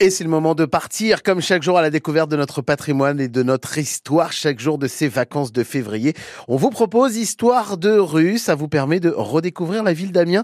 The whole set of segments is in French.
Et c'est le moment de partir, comme chaque jour, à la découverte de notre patrimoine et de notre histoire, chaque jour de ces vacances de février. On vous propose Histoire de rue, ça vous permet de redécouvrir la ville d'Amiens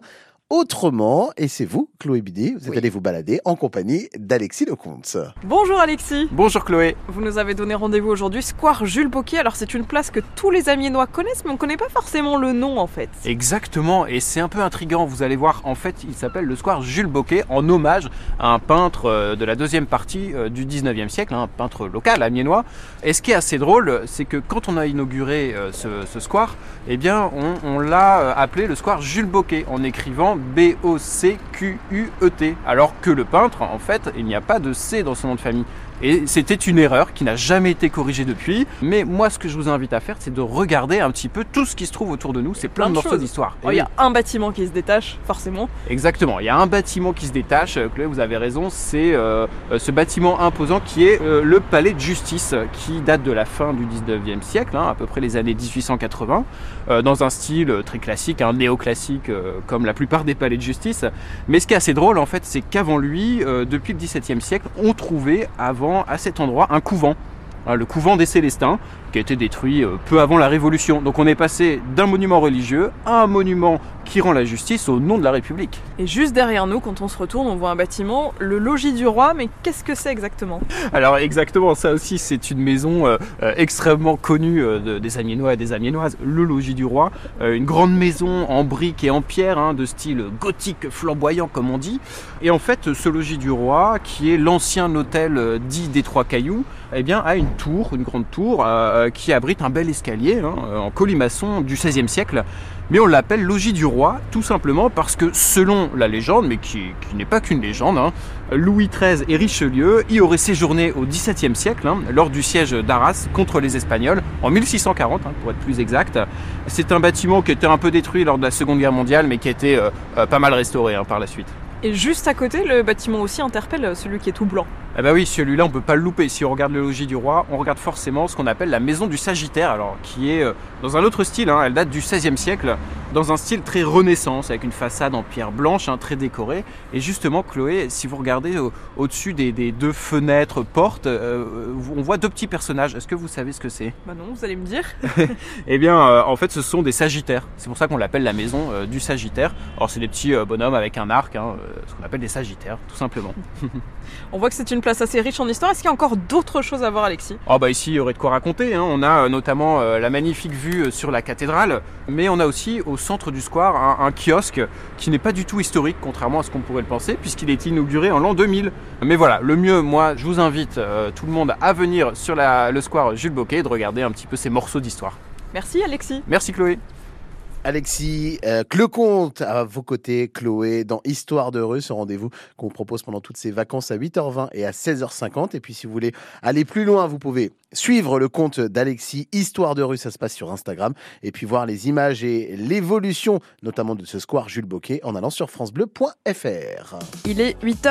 autrement. Et c'est vous, Chloé Bidet, vous êtes allé vous balader en compagnie d'Alexis Lecomte. Bonjour Alexis. Bonjour Chloé. Vous nous avez donné rendez-vous aujourd'hui, Square Jules Boquet. Alors c'est une place que tous les Amiénois connaissent, mais on ne connaît pas forcément le nom en fait. Exactement, et c'est un peu intriguant. Vous allez voir, en fait, il s'appelle le Square Jules Boquet en hommage à un peintre euh, de la deuxième partie euh, du 19e siècle, hein, un peintre local amiénois. Et ce qui est assez drôle, c'est que quand on a inauguré euh, ce, square, eh bien, on, on l'a appelé le Square Jules Boquet en écrivant B-O-C-Q-U-E-T. Alors que le peintre, en fait, il n'y a pas de C dans son nom de famille. Et c'était une erreur qui n'a jamais été corrigée depuis. Mais moi, ce que je vous invite à faire, c'est de regarder un petit peu tout ce qui se trouve autour de nous. C'est plein, de morceaux d'histoire. Oh, il y a un bâtiment qui se détache, forcément. Exactement. Il y a un bâtiment qui se détache. Chloé, vous avez raison. C'est euh, ce bâtiment imposant qui est euh, le palais de justice, qui date de la fin du 19e siècle, hein, à peu près les années 1880, euh, dans un style très classique, un néoclassique, comme la plupart des palais de justice. Mais ce qui est assez drôle, en fait, c'est qu'avant lui, depuis le 17e siècle, on trouvait avant à cet endroit un couvent, le couvent des Célestins, qui a été détruit euh, peu avant la Révolution. Donc on est passé d'un monument religieux à un monument qui rend la justice au nom de la République. Et juste derrière nous, quand on se retourne, on voit un bâtiment, le logis du roi, mais qu'est-ce que c'est exactement? Alors exactement, ça aussi c'est une maison euh, euh, extrêmement connue des Amiénois et des Amiénoises, le logis du roi, une grande maison en briques et en pierre, hein, de style gothique flamboyant comme on dit. Et en fait, ce logis du roi, qui est l'ancien hôtel dit des Trois Cailloux, eh bien a une tour, une grande tour, euh, qui abrite un bel escalier hein, euh, en colimaçon du XVIe siècle. Mais on l'appelle logis du roi, tout simplement parce que selon la légende, mais qui, n'est pas qu'une légende, hein, Louis XIII et Richelieu y auraient séjourné au XVIIe siècle, hein, lors du siège d'Arras contre les Espagnols, en 1640 pour être plus exact. C'est un bâtiment qui était un peu détruit lors de la Seconde Guerre mondiale, mais qui a été euh, pas mal restauré par la suite. Et juste à côté, le bâtiment aussi interpelle celui qui est tout blanc. Eh bah oui, celui-là, on peut pas le louper. Si on regarde le logis du roi, on regarde forcément ce qu'on appelle la maison du Sagittaire, alors qui est euh, dans un autre style. Hein. elle date du XVIe siècle, dans un style très renaissance, avec une façade en pierre blanche, hein, très décorée. Et justement, Chloé, si vous regardez au-dessus des, deux fenêtres, portes, euh, on voit deux petits personnages. Est-ce que vous savez ce que c'est? Bah non, vous allez me dire. eh bien, euh, en fait, ce sont des Sagittaires. C'est pour ça qu'on l'appelle la maison du Sagittaire. Alors, c'est des petits bonhommes avec un arc, hein, ce qu'on appelle des Sagittaires, tout simplement. on voit que c'est une place assez riche en histoire. Est-ce qu'il y a encore d'autres choses à voir, Alexis? Oh bah ici, il y aurait de quoi raconter. Hein. On a euh, notamment euh, la magnifique vue euh, sur la cathédrale, mais on a aussi au centre du square un, kiosque qui n'est pas du tout historique, contrairement à ce qu'on pourrait le penser, puisqu'il est inauguré en l'an 2000. Mais voilà, le mieux, moi, je vous invite tout le monde à venir sur le square Jules Boquet et de regarder un petit peu ces morceaux d'histoire. Merci, Alexis. Merci, Chloé. Alexis, euh, Clecomte à vos côtés, Chloé, dans Histoire de rue, ce rendez-vous qu'on propose pendant toutes ces vacances à 8h20 et à 16h50. Et puis si vous voulez aller plus loin, vous pouvez suivre le compte d'Alexis, Histoire de rue, ça se passe sur Instagram, et puis voir les images et l'évolution, notamment de ce square Jules Boquet, en allant sur francebleu.fr. Il est 8h.